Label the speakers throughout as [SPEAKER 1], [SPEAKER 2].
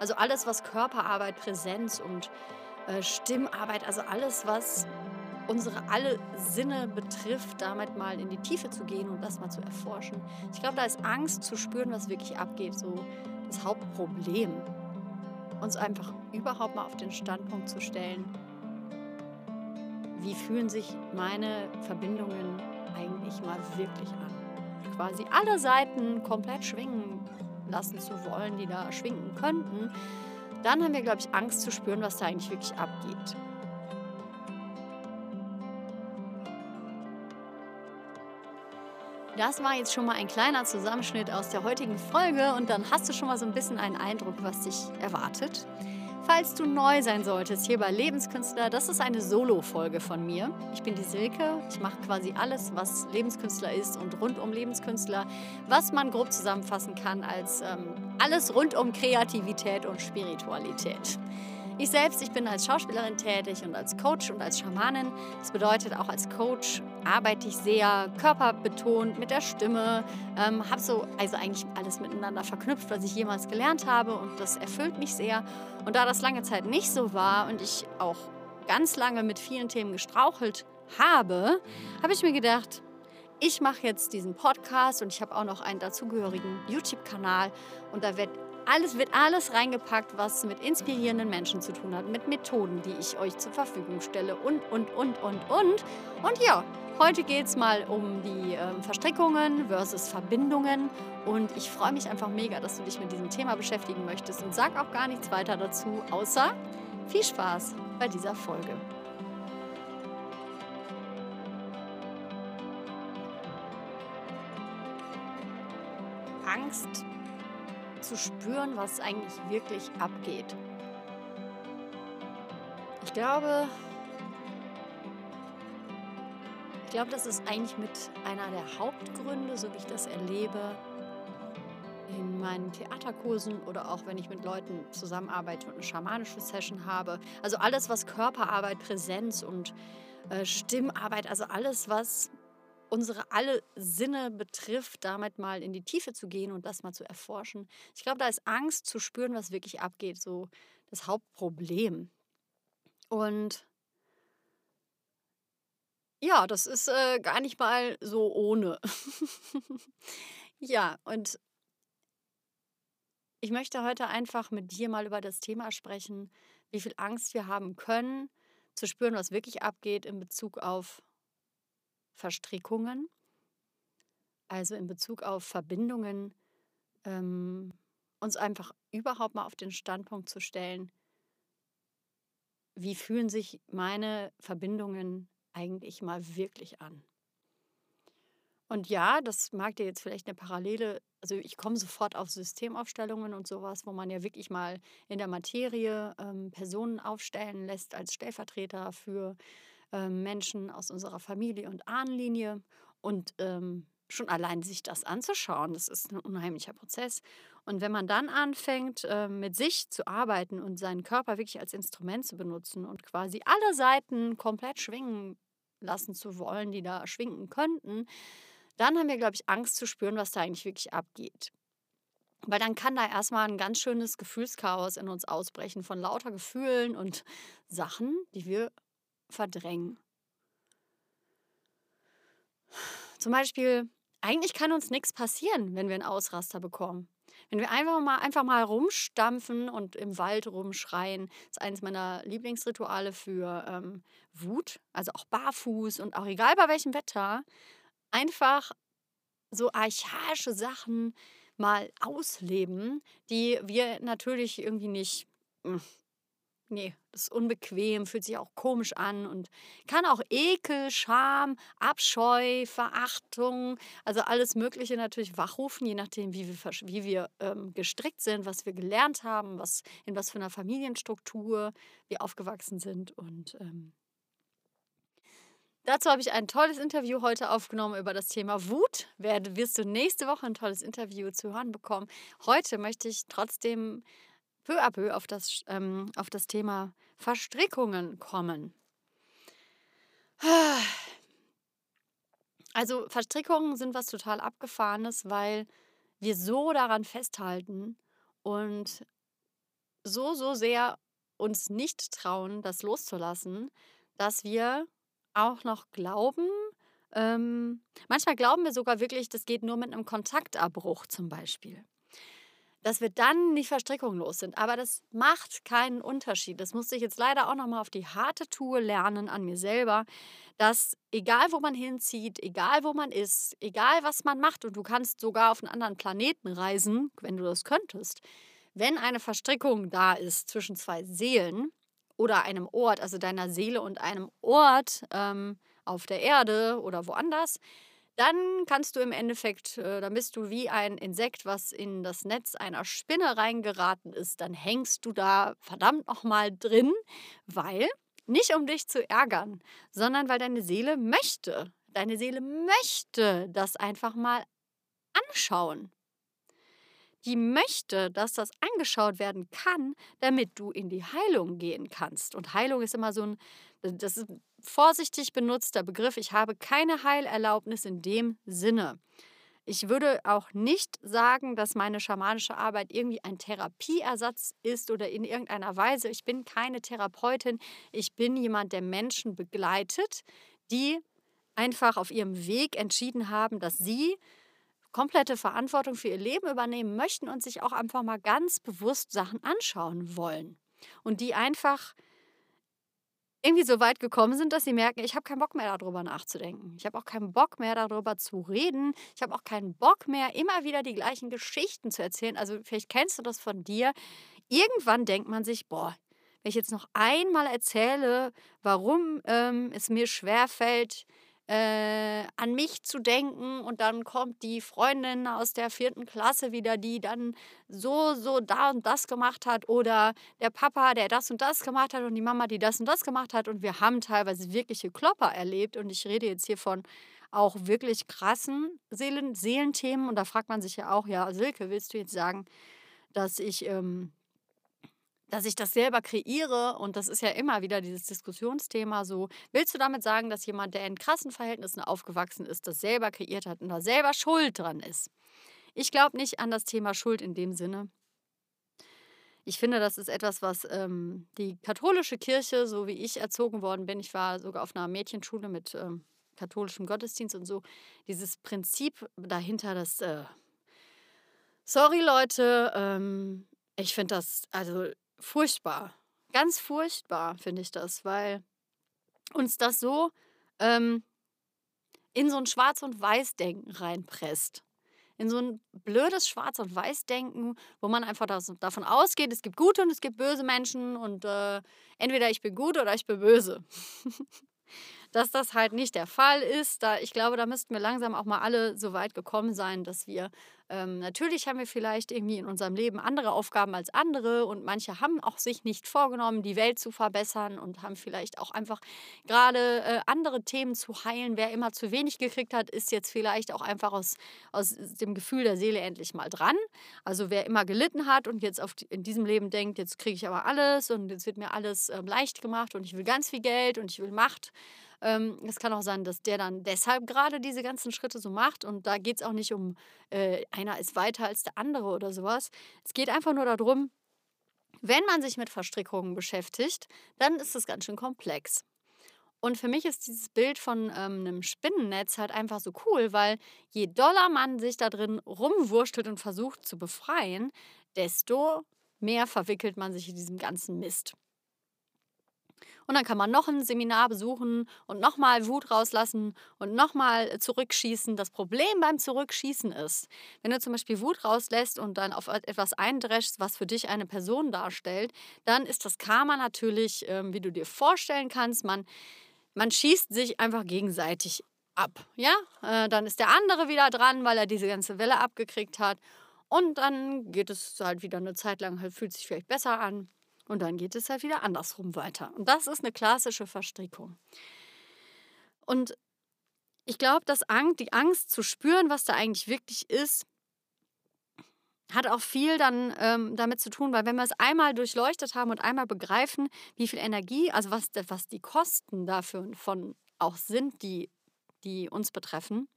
[SPEAKER 1] Also alles, was Körperarbeit, Präsenz und äh, Stimmarbeit, also alles, was unsere alle Sinne betrifft, damit mal in die Tiefe zu gehen und das mal zu erforschen. Ich glaube, da ist Angst zu spüren, was wirklich abgeht, so das Hauptproblem. Uns einfach überhaupt mal auf den Standpunkt zu stellen, wie fühlen sich meine Verbindungen eigentlich mal wirklich an. Quasi alle Seiten komplett schwingen lassen zu wollen, die da schwingen könnten, dann haben wir, glaube ich, Angst zu spüren, was da eigentlich wirklich abgeht. Das war jetzt schon mal ein kleiner Zusammenschnitt aus der heutigen Folge und dann hast du schon mal so ein bisschen einen Eindruck, was dich erwartet. Falls du neu sein solltest hier bei Lebenskünstler, das ist eine Solo-Folge von mir. Ich bin die Silke. Ich mache quasi alles, was Lebenskünstler ist und rund um Lebenskünstler, was man grob zusammenfassen kann als ähm, alles rund um Kreativität und Spiritualität. Ich selbst, ich bin als Schauspielerin tätig und als Coach und als Schamanin. Das bedeutet, auch als Coach arbeite ich sehr körperbetont mit der Stimme, ähm, habe so also eigentlich alles miteinander verknüpft, was ich jemals gelernt habe und das erfüllt mich sehr. Und da das lange Zeit nicht so war und ich auch ganz lange mit vielen Themen gestrauchelt habe, habe ich mir gedacht, ich mache jetzt diesen Podcast und ich habe auch noch einen dazugehörigen YouTube-Kanal und da wird alles, wird alles reingepackt, was mit inspirierenden Menschen zu tun hat, mit Methoden, die ich euch zur Verfügung stelle und, und, und, und, und. Und ja, heute geht es mal um die äh, Verstrickungen versus Verbindungen. Und ich freue mich einfach mega, dass du dich mit diesem Thema beschäftigen möchtest und sag auch gar nichts weiter dazu, außer viel Spaß bei dieser Folge. Angst zu spüren, was eigentlich wirklich abgeht. Ich glaube, ich glaube, das ist eigentlich mit einer der Hauptgründe, so wie ich das erlebe, in meinen Theaterkursen oder auch wenn ich mit Leuten zusammenarbeite und eine schamanische Session habe. Also alles, was Körperarbeit, Präsenz und äh, Stimmarbeit, also alles, was unsere alle Sinne betrifft, damit mal in die Tiefe zu gehen und das mal zu erforschen. Ich glaube, da ist Angst zu spüren, was wirklich abgeht, so das Hauptproblem. Und ja, das ist äh, gar nicht mal so ohne. ja, und ich möchte heute einfach mit dir mal über das Thema sprechen, wie viel Angst wir haben können, zu spüren, was wirklich abgeht in Bezug auf Verstrickungen, also in Bezug auf Verbindungen, ähm, uns einfach überhaupt mal auf den Standpunkt zu stellen, wie fühlen sich meine Verbindungen eigentlich mal wirklich an. Und ja, das mag dir jetzt vielleicht eine Parallele, also ich komme sofort auf Systemaufstellungen und sowas, wo man ja wirklich mal in der Materie ähm, Personen aufstellen lässt als Stellvertreter für ähm, Menschen aus unserer Familie und Ahnenlinie. Und ähm, schon allein sich das anzuschauen, das ist ein unheimlicher Prozess. Und wenn man dann anfängt, äh, mit sich zu arbeiten und seinen Körper wirklich als Instrument zu benutzen und quasi alle Seiten komplett schwingen lassen zu wollen, die da schwingen könnten, dann haben wir, glaube ich, Angst zu spüren, was da eigentlich wirklich abgeht. Weil dann kann da erstmal ein ganz schönes Gefühlschaos in uns ausbrechen von lauter Gefühlen und Sachen, die wir verdrängen. Zum Beispiel, eigentlich kann uns nichts passieren, wenn wir einen Ausraster bekommen. Wenn wir einfach mal, einfach mal rumstampfen und im Wald rumschreien, ist eines meiner Lieblingsrituale für ähm, Wut, also auch barfuß und auch egal bei welchem Wetter, einfach so archaische Sachen mal ausleben, die wir natürlich irgendwie nicht hm, Nee, das ist unbequem, fühlt sich auch komisch an und kann auch Ekel, Scham, Abscheu, Verachtung, also alles Mögliche natürlich wachrufen, je nachdem, wie wir, wie wir ähm, gestrickt sind, was wir gelernt haben, was, in was für einer Familienstruktur wir aufgewachsen sind. Und ähm, dazu habe ich ein tolles Interview heute aufgenommen über das Thema Wut. Werde, wirst du nächste Woche ein tolles Interview zu hören bekommen. Heute möchte ich trotzdem peu à peu auf das, ähm, auf das Thema Verstrickungen kommen. Also Verstrickungen sind was total abgefahrenes, weil wir so daran festhalten und so, so sehr uns nicht trauen, das loszulassen, dass wir auch noch glauben, ähm, manchmal glauben wir sogar wirklich, das geht nur mit einem Kontaktabbruch zum Beispiel. Dass wir dann nicht verstrickungslos sind. Aber das macht keinen Unterschied. Das musste ich jetzt leider auch nochmal auf die harte Tour lernen an mir selber, dass egal wo man hinzieht, egal wo man ist, egal was man macht, und du kannst sogar auf einen anderen Planeten reisen, wenn du das könntest, wenn eine Verstrickung da ist zwischen zwei Seelen oder einem Ort, also deiner Seele und einem Ort ähm, auf der Erde oder woanders, dann kannst du im Endeffekt, äh, dann bist du wie ein Insekt, was in das Netz einer Spinne reingeraten ist. Dann hängst du da verdammt nochmal drin, weil, nicht um dich zu ärgern, sondern weil deine Seele möchte. Deine Seele möchte das einfach mal anschauen die möchte, dass das angeschaut werden kann, damit du in die Heilung gehen kannst. Und Heilung ist immer so ein, das ist vorsichtig benutzter Begriff. Ich habe keine Heilerlaubnis in dem Sinne. Ich würde auch nicht sagen, dass meine schamanische Arbeit irgendwie ein Therapieersatz ist oder in irgendeiner Weise. Ich bin keine Therapeutin. Ich bin jemand, der Menschen begleitet, die einfach auf ihrem Weg entschieden haben, dass sie komplette Verantwortung für ihr Leben übernehmen möchten und sich auch einfach mal ganz bewusst Sachen anschauen wollen. Und die einfach irgendwie so weit gekommen sind, dass sie merken, ich habe keinen Bock mehr darüber nachzudenken. Ich habe auch keinen Bock mehr darüber zu reden. Ich habe auch keinen Bock mehr, immer wieder die gleichen Geschichten zu erzählen. Also vielleicht kennst du das von dir. Irgendwann denkt man sich, boah, wenn ich jetzt noch einmal erzähle, warum ähm, es mir schwerfällt, äh, an mich zu denken und dann kommt die Freundin aus der vierten Klasse wieder, die dann so, so da und das gemacht hat oder der Papa, der das und das gemacht hat und die Mama, die das und das gemacht hat. Und wir haben teilweise wirkliche Klopper erlebt. Und ich rede jetzt hier von auch wirklich krassen Seelen, Seelenthemen. Und da fragt man sich ja auch, ja Silke, willst du jetzt sagen, dass ich ähm, dass ich das selber kreiere und das ist ja immer wieder dieses Diskussionsthema so, willst du damit sagen, dass jemand, der in krassen Verhältnissen aufgewachsen ist, das selber kreiert hat und da selber schuld dran ist? Ich glaube nicht an das Thema Schuld in dem Sinne. Ich finde, das ist etwas, was ähm, die katholische Kirche, so wie ich erzogen worden bin, ich war sogar auf einer Mädchenschule mit ähm, katholischem Gottesdienst und so, dieses Prinzip dahinter, das, äh, sorry Leute, ähm, ich finde das, also furchtbar. Ganz furchtbar finde ich das, weil uns das so ähm, in so ein Schwarz- und Weiß-Denken reinpresst. In so ein blödes Schwarz- und Weiß-Denken, wo man einfach das, davon ausgeht, es gibt gute und es gibt böse Menschen und äh, entweder ich bin gut oder ich bin böse. dass das halt nicht der Fall ist. Da, ich glaube, da müssten wir langsam auch mal alle so weit gekommen sein, dass wir ähm, natürlich haben wir vielleicht irgendwie in unserem Leben andere Aufgaben als andere und manche haben auch sich nicht vorgenommen, die Welt zu verbessern und haben vielleicht auch einfach gerade äh, andere Themen zu heilen. Wer immer zu wenig gekriegt hat, ist jetzt vielleicht auch einfach aus, aus dem Gefühl der Seele endlich mal dran. Also wer immer gelitten hat und jetzt auf in diesem Leben denkt, jetzt kriege ich aber alles und jetzt wird mir alles äh, leicht gemacht und ich will ganz viel Geld und ich will Macht ähm, es kann auch sein, dass der dann deshalb gerade diese ganzen Schritte so macht. Und da geht es auch nicht um, äh, einer ist weiter als der andere oder sowas. Es geht einfach nur darum, wenn man sich mit Verstrickungen beschäftigt, dann ist es ganz schön komplex. Und für mich ist dieses Bild von ähm, einem Spinnennetz halt einfach so cool, weil je doller man sich da drin rumwurschtelt und versucht zu befreien, desto mehr verwickelt man sich in diesem ganzen Mist. Und dann kann man noch ein Seminar besuchen und nochmal Wut rauslassen und nochmal zurückschießen. Das Problem beim Zurückschießen ist, wenn du zum Beispiel Wut rauslässt und dann auf etwas eindreschst, was für dich eine Person darstellt, dann ist das Karma natürlich, ähm, wie du dir vorstellen kannst, man, man schießt sich einfach gegenseitig ab. Ja, äh, dann ist der andere wieder dran, weil er diese ganze Welle abgekriegt hat. Und dann geht es halt wieder eine Zeit lang, halt fühlt sich vielleicht besser an. Und dann geht es halt wieder andersrum weiter. Und das ist eine klassische Verstrickung. Und ich glaube, dass die Angst zu spüren, was da eigentlich wirklich ist, hat auch viel dann ähm, damit zu tun, weil wenn wir es einmal durchleuchtet haben und einmal begreifen, wie viel Energie, also was, was die Kosten dafür von auch sind, die, die uns betreffen,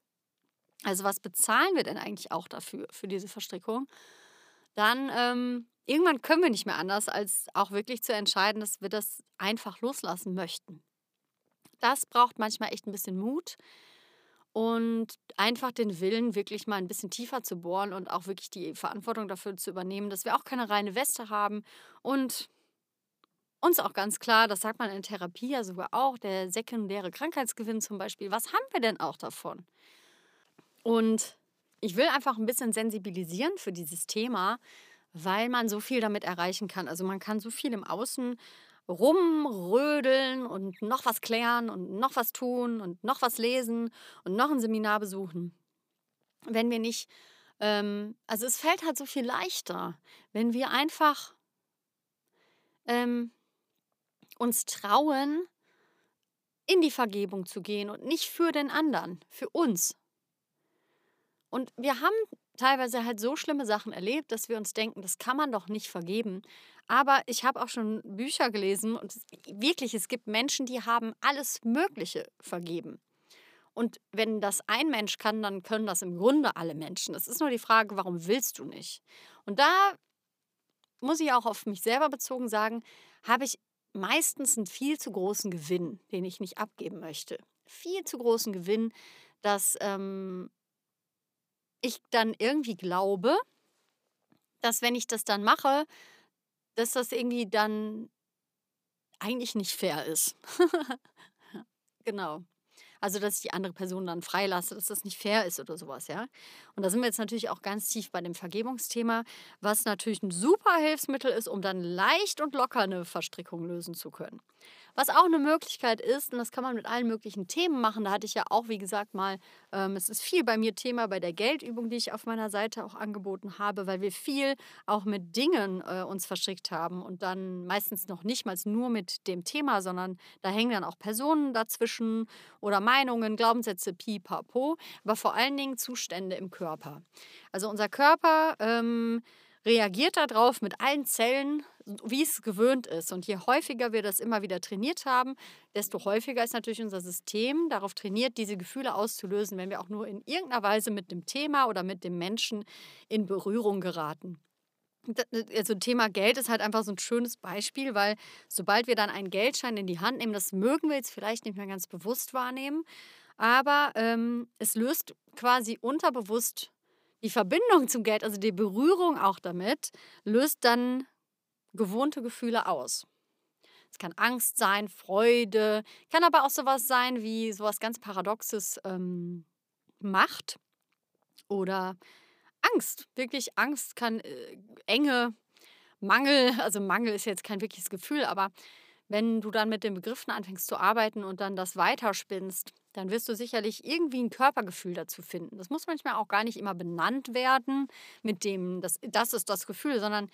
[SPEAKER 1] also was bezahlen wir denn eigentlich auch dafür, für diese Verstrickung, dann ähm, irgendwann können wir nicht mehr anders, als auch wirklich zu entscheiden, dass wir das einfach loslassen möchten. Das braucht manchmal echt ein bisschen Mut und einfach den Willen, wirklich mal ein bisschen tiefer zu bohren und auch wirklich die Verantwortung dafür zu übernehmen, dass wir auch keine reine Weste haben und uns auch ganz klar, das sagt man in Therapie ja sogar auch, der sekundäre Krankheitsgewinn zum Beispiel, was haben wir denn auch davon? Und ich will einfach ein bisschen sensibilisieren für dieses Thema, weil man so viel damit erreichen kann. Also man kann so viel im Außen rumrödeln und noch was klären und noch was tun und noch was lesen und noch ein Seminar besuchen. Wenn wir nicht, ähm, also es fällt halt so viel leichter, wenn wir einfach ähm, uns trauen, in die Vergebung zu gehen und nicht für den anderen, für uns. Und wir haben teilweise halt so schlimme Sachen erlebt, dass wir uns denken, das kann man doch nicht vergeben. Aber ich habe auch schon Bücher gelesen und wirklich, es gibt Menschen, die haben alles Mögliche vergeben. Und wenn das ein Mensch kann, dann können das im Grunde alle Menschen. Es ist nur die Frage, warum willst du nicht? Und da muss ich auch auf mich selber bezogen sagen, habe ich meistens einen viel zu großen Gewinn, den ich nicht abgeben möchte. Viel zu großen Gewinn, dass ähm, ich dann irgendwie glaube, dass wenn ich das dann mache, dass das irgendwie dann eigentlich nicht fair ist. genau. Also, dass ich die andere Person dann freilasse, dass das nicht fair ist oder sowas, ja. Und da sind wir jetzt natürlich auch ganz tief bei dem Vergebungsthema, was natürlich ein super Hilfsmittel ist, um dann leicht und locker eine Verstrickung lösen zu können. Was auch eine Möglichkeit ist, und das kann man mit allen möglichen Themen machen, da hatte ich ja auch, wie gesagt, mal, ähm, es ist viel bei mir Thema bei der Geldübung, die ich auf meiner Seite auch angeboten habe, weil wir viel auch mit Dingen äh, uns verstrickt haben und dann meistens noch nicht mal nur mit dem Thema, sondern da hängen dann auch Personen dazwischen oder Meinungen, Glaubenssätze, pipapo, aber vor allen Dingen Zustände im Körper. Also unser Körper ähm, reagiert darauf mit allen Zellen, wie es gewöhnt ist. Und je häufiger wir das immer wieder trainiert haben, desto häufiger ist natürlich unser System darauf trainiert, diese Gefühle auszulösen, wenn wir auch nur in irgendeiner Weise mit dem Thema oder mit dem Menschen in Berührung geraten. Also Thema Geld ist halt einfach so ein schönes Beispiel, weil sobald wir dann einen Geldschein in die Hand nehmen, das mögen wir jetzt vielleicht nicht mehr ganz bewusst wahrnehmen, aber ähm, es löst quasi unterbewusst die Verbindung zum Geld, also die Berührung auch damit, löst dann gewohnte Gefühle aus. Es kann Angst sein, Freude, kann aber auch sowas sein wie sowas ganz Paradoxes, ähm, Macht oder Angst. Wirklich Angst kann äh, Enge, Mangel, also Mangel ist jetzt kein wirkliches Gefühl, aber wenn du dann mit den Begriffen anfängst zu arbeiten und dann das weiterspinnst, dann wirst du sicherlich irgendwie ein Körpergefühl dazu finden. Das muss manchmal auch gar nicht immer benannt werden mit dem, das, das ist das Gefühl, sondern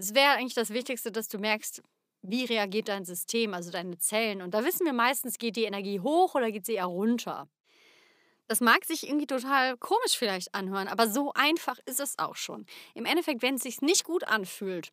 [SPEAKER 1] es wäre eigentlich das Wichtigste, dass du merkst, wie reagiert dein System, also deine Zellen. Und da wissen wir meistens, geht die Energie hoch oder geht sie eher runter. Das mag sich irgendwie total komisch vielleicht anhören, aber so einfach ist es auch schon. Im Endeffekt, wenn es sich nicht gut anfühlt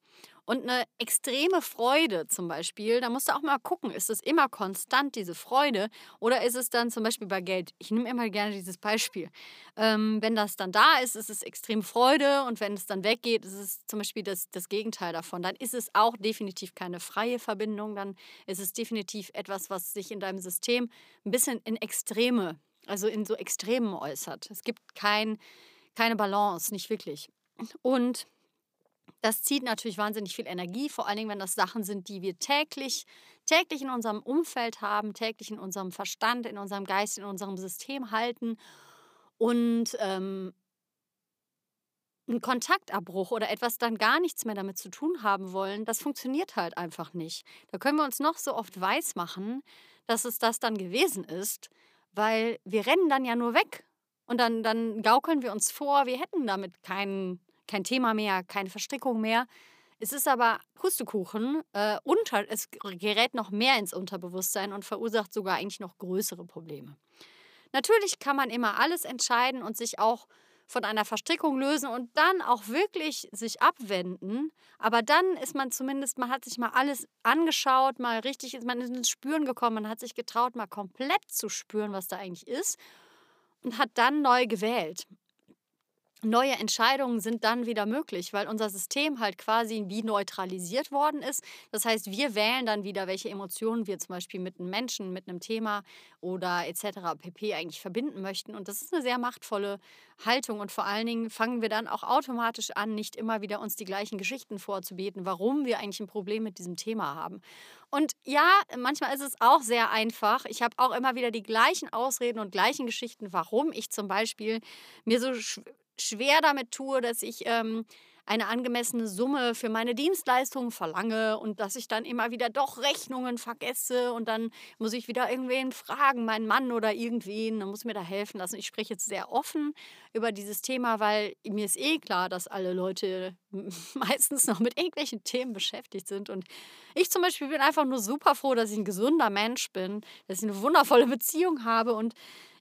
[SPEAKER 1] und eine extreme Freude zum Beispiel, da musst du auch mal gucken, ist es immer konstant, diese Freude, oder ist es dann zum Beispiel bei Geld? Ich nehme immer gerne dieses Beispiel. Ähm, wenn das dann da ist, ist es extrem Freude und wenn es dann weggeht, ist es zum Beispiel das, das Gegenteil davon. Dann ist es auch definitiv keine freie Verbindung, dann ist es definitiv etwas, was sich in deinem System ein bisschen in Extreme also in so Extremen äußert. Es gibt kein, keine Balance, nicht wirklich. Und das zieht natürlich wahnsinnig viel Energie, vor allen Dingen, wenn das Sachen sind, die wir täglich, täglich in unserem Umfeld haben, täglich in unserem Verstand, in unserem Geist, in unserem System halten. Und ähm, ein Kontaktabbruch oder etwas dann gar nichts mehr damit zu tun haben wollen, das funktioniert halt einfach nicht. Da können wir uns noch so oft weismachen, dass es das dann gewesen ist weil wir rennen dann ja nur weg. Und dann, dann gaukeln wir uns vor, wir hätten damit kein, kein Thema mehr, keine Verstrickung mehr. Es ist aber Pustekuchen, äh, unter, es gerät noch mehr ins Unterbewusstsein und verursacht sogar eigentlich noch größere Probleme. Natürlich kann man immer alles entscheiden und sich auch von einer Verstrickung lösen und dann auch wirklich sich abwenden. Aber dann ist man zumindest, man hat sich mal alles angeschaut, mal richtig, ist man ins Spüren gekommen, man hat sich getraut, mal komplett zu spüren, was da eigentlich ist und hat dann neu gewählt. Neue Entscheidungen sind dann wieder möglich, weil unser System halt quasi wie neutralisiert worden ist. Das heißt, wir wählen dann wieder, welche Emotionen wir zum Beispiel mit einem Menschen, mit einem Thema oder etc. pp. eigentlich verbinden möchten. Und das ist eine sehr machtvolle Haltung. Und vor allen Dingen fangen wir dann auch automatisch an, nicht immer wieder uns die gleichen Geschichten vorzubeten, warum wir eigentlich ein Problem mit diesem Thema haben. Und ja, manchmal ist es auch sehr einfach. Ich habe auch immer wieder die gleichen Ausreden und gleichen Geschichten, warum ich zum Beispiel mir so schwer damit tue, dass ich ähm, eine angemessene Summe für meine Dienstleistungen verlange und dass ich dann immer wieder doch Rechnungen vergesse und dann muss ich wieder irgendwen fragen, meinen Mann oder irgendwen, dann muss mir da helfen lassen. Ich spreche jetzt sehr offen über dieses Thema, weil mir ist eh klar, dass alle Leute meistens noch mit irgendwelchen Themen beschäftigt sind. Und ich zum Beispiel bin einfach nur super froh, dass ich ein gesunder Mensch bin, dass ich eine wundervolle Beziehung habe. Und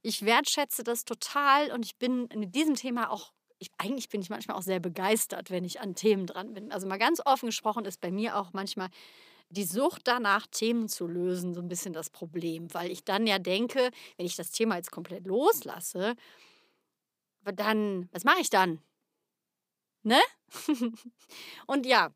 [SPEAKER 1] ich wertschätze das total. Und ich bin mit diesem Thema auch, ich, eigentlich bin ich manchmal auch sehr begeistert, wenn ich an Themen dran bin. Also mal ganz offen gesprochen ist bei mir auch manchmal die Sucht danach, Themen zu lösen, so ein bisschen das Problem, weil ich dann ja denke, wenn ich das Thema jetzt komplett loslasse, dann, was mache ich dann? Ne? und ja,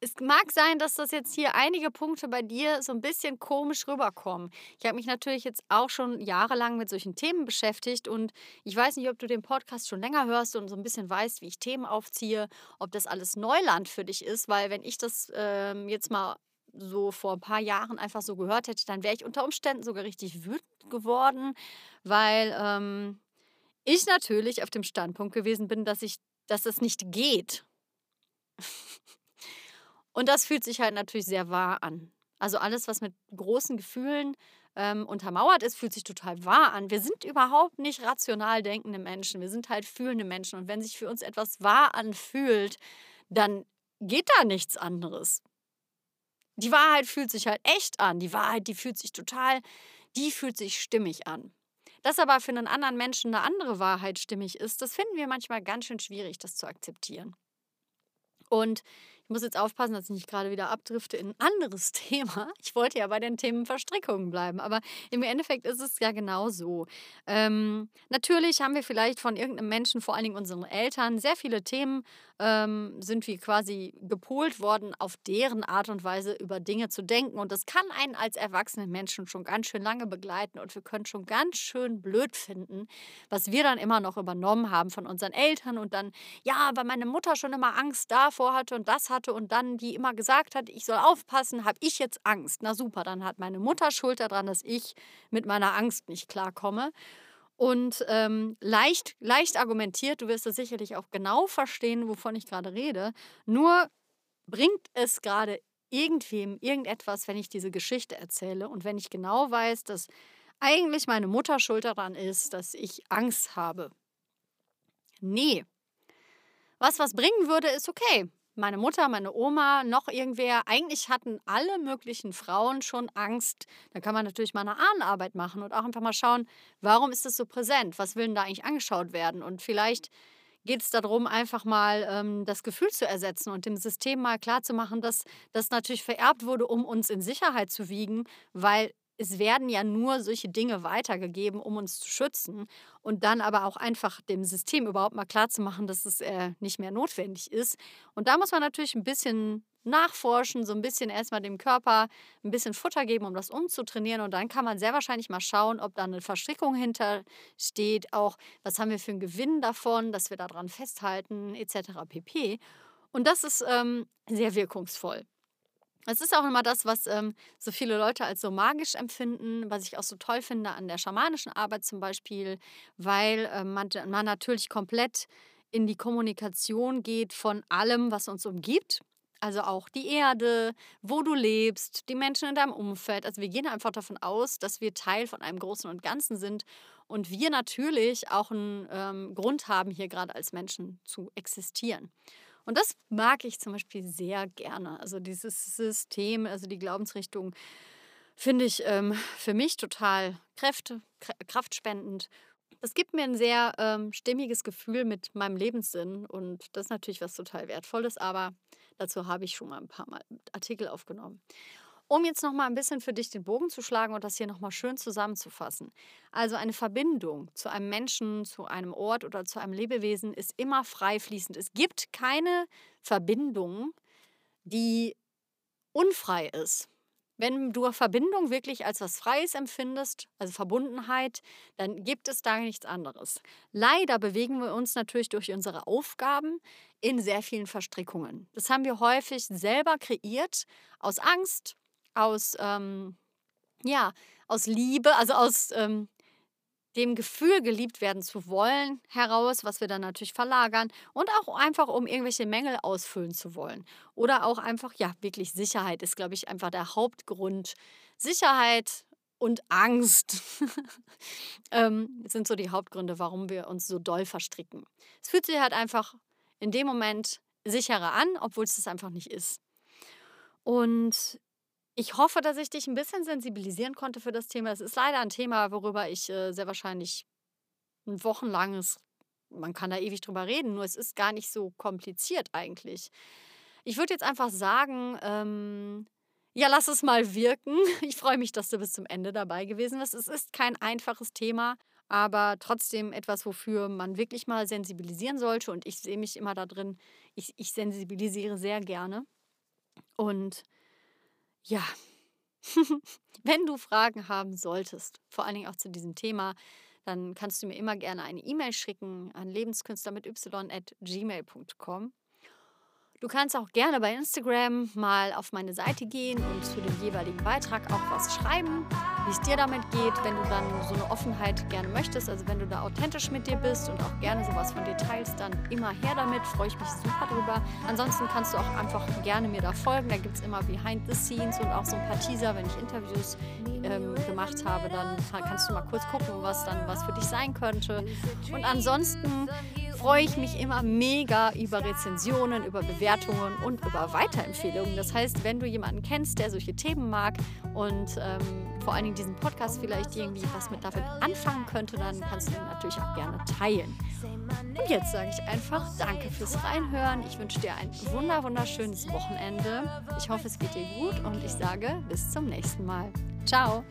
[SPEAKER 1] es mag sein, dass das jetzt hier einige Punkte bei dir so ein bisschen komisch rüberkommen. Ich habe mich natürlich jetzt auch schon jahrelang mit solchen Themen beschäftigt und ich weiß nicht, ob du den Podcast schon länger hörst und so ein bisschen weißt, wie ich Themen aufziehe, ob das alles Neuland für dich ist, weil wenn ich das ähm, jetzt mal so vor ein paar Jahren einfach so gehört hätte, dann wäre ich unter Umständen sogar richtig wütend geworden, weil ähm, ich natürlich auf dem Standpunkt gewesen bin, dass ich, dass es nicht geht. Und das fühlt sich halt natürlich sehr wahr an. Also alles, was mit großen Gefühlen ähm, untermauert ist, fühlt sich total wahr an. Wir sind überhaupt nicht rational denkende Menschen. Wir sind halt fühlende Menschen. Und wenn sich für uns etwas wahr anfühlt, dann geht da nichts anderes. Die Wahrheit fühlt sich halt echt an. Die Wahrheit, die fühlt sich total, die fühlt sich stimmig an. Dass aber für einen anderen Menschen eine andere Wahrheit stimmig ist, das finden wir manchmal ganz schön schwierig, das zu akzeptieren. Und ich muss jetzt aufpassen, dass ich nicht gerade wieder abdrifte in ein anderes Thema. Ich wollte ja bei den Themen Verstrickungen bleiben, aber im Endeffekt ist es ja genau so. Ähm, natürlich haben wir vielleicht von irgendeinem Menschen, vor allen Dingen unseren Eltern, sehr viele Themen ähm, sind wir quasi gepolt worden, auf deren Art und Weise über Dinge zu denken. Und das kann einen als erwachsenen Menschen schon ganz schön lange begleiten und wir können schon ganz schön blöd finden, was wir dann immer noch übernommen haben von unseren Eltern und dann, ja, weil meine Mutter schon immer Angst davor hatte und das hatte und dann die immer gesagt hat, ich soll aufpassen, habe ich jetzt Angst. Na super, dann hat meine Mutter Schuld daran, dass ich mit meiner Angst nicht klarkomme und ähm, leicht, leicht argumentiert. Du wirst das sicherlich auch genau verstehen, wovon ich gerade rede. Nur bringt es gerade irgendwem irgendetwas, wenn ich diese Geschichte erzähle und wenn ich genau weiß, dass eigentlich meine Mutter schuld daran ist, dass ich Angst habe. Nee. Was was bringen würde, ist okay meine Mutter, meine Oma, noch irgendwer. Eigentlich hatten alle möglichen Frauen schon Angst. Da kann man natürlich mal eine Ahnenarbeit machen und auch einfach mal schauen, warum ist das so präsent? Was will denn da eigentlich angeschaut werden? Und vielleicht geht es darum, einfach mal ähm, das Gefühl zu ersetzen und dem System mal klarzumachen, dass das natürlich vererbt wurde, um uns in Sicherheit zu wiegen, weil es werden ja nur solche Dinge weitergegeben, um uns zu schützen und dann aber auch einfach dem System überhaupt mal klarzumachen, dass es äh, nicht mehr notwendig ist. Und da muss man natürlich ein bisschen nachforschen, so ein bisschen erstmal dem Körper ein bisschen Futter geben, um das umzutrainieren und dann kann man sehr wahrscheinlich mal schauen, ob da eine Verstrickung hintersteht, auch was haben wir für einen Gewinn davon, dass wir daran festhalten, etc. pp. Und das ist ähm, sehr wirkungsvoll. Es ist auch immer das, was ähm, so viele Leute als so magisch empfinden, was ich auch so toll finde an der schamanischen Arbeit zum Beispiel, weil äh, man, man natürlich komplett in die Kommunikation geht von allem, was uns umgibt. Also auch die Erde, wo du lebst, die Menschen in deinem Umfeld. Also wir gehen einfach davon aus, dass wir Teil von einem Großen und Ganzen sind und wir natürlich auch einen ähm, Grund haben, hier gerade als Menschen zu existieren. Und das mag ich zum Beispiel sehr gerne. Also dieses System, also die Glaubensrichtung, finde ich ähm, für mich total kräfte, kraftspendend. Das gibt mir ein sehr ähm, stimmiges Gefühl mit meinem Lebenssinn und das ist natürlich was total Wertvolles, aber dazu habe ich schon mal ein paar Mal Artikel aufgenommen. Um jetzt noch mal ein bisschen für dich den Bogen zu schlagen und das hier noch mal schön zusammenzufassen. Also eine Verbindung zu einem Menschen, zu einem Ort oder zu einem Lebewesen ist immer frei fließend. Es gibt keine Verbindung, die unfrei ist. Wenn du Verbindung wirklich als was Freies empfindest, also Verbundenheit, dann gibt es da nichts anderes. Leider bewegen wir uns natürlich durch unsere Aufgaben in sehr vielen Verstrickungen. Das haben wir häufig selber kreiert, aus Angst, aus, ähm, ja, aus Liebe, also aus ähm, dem Gefühl, geliebt werden zu wollen, heraus, was wir dann natürlich verlagern und auch einfach, um irgendwelche Mängel ausfüllen zu wollen. Oder auch einfach, ja, wirklich Sicherheit ist, glaube ich, einfach der Hauptgrund. Sicherheit und Angst ähm, sind so die Hauptgründe, warum wir uns so doll verstricken. Es fühlt sich halt einfach in dem Moment sicherer an, obwohl es das einfach nicht ist. Und ich hoffe, dass ich dich ein bisschen sensibilisieren konnte für das Thema. Es ist leider ein Thema, worüber ich äh, sehr wahrscheinlich ein wochenlanges, man kann da ewig drüber reden, nur es ist gar nicht so kompliziert eigentlich. Ich würde jetzt einfach sagen, ähm, ja, lass es mal wirken. Ich freue mich, dass du bis zum Ende dabei gewesen bist. Es ist kein einfaches Thema, aber trotzdem etwas, wofür man wirklich mal sensibilisieren sollte. Und ich sehe mich immer da drin. Ich, ich sensibilisiere sehr gerne. Und ja, wenn du Fragen haben solltest, vor allen Dingen auch zu diesem Thema, dann kannst du mir immer gerne eine E-Mail schicken an lebenskünstler mit y at gmail.com. Du kannst auch gerne bei Instagram mal auf meine Seite gehen und zu dem jeweiligen Beitrag auch was schreiben, wie es dir damit geht, wenn du dann so eine Offenheit gerne möchtest. Also wenn du da authentisch mit dir bist und auch gerne sowas von dir teilst, dann immer her damit, freue ich mich super drüber. Ansonsten kannst du auch einfach gerne mir da folgen. Da gibt es immer Behind the Scenes und auch so ein paar Teaser, wenn ich Interviews ähm, gemacht habe, dann kannst du mal kurz gucken, was dann was für dich sein könnte. Und ansonsten freue ich mich immer mega über Rezensionen, über Bewertungen und über Weiterempfehlungen. Das heißt, wenn du jemanden kennst, der solche Themen mag und ähm, vor allen Dingen diesen Podcast vielleicht irgendwie was mit damit anfangen könnte, dann kannst du ihn natürlich auch gerne teilen. Und jetzt sage ich einfach Danke fürs Reinhören. Ich wünsche dir ein wunder wunderschönes Wochenende. Ich hoffe, es geht dir gut und ich sage bis zum nächsten Mal. Ciao.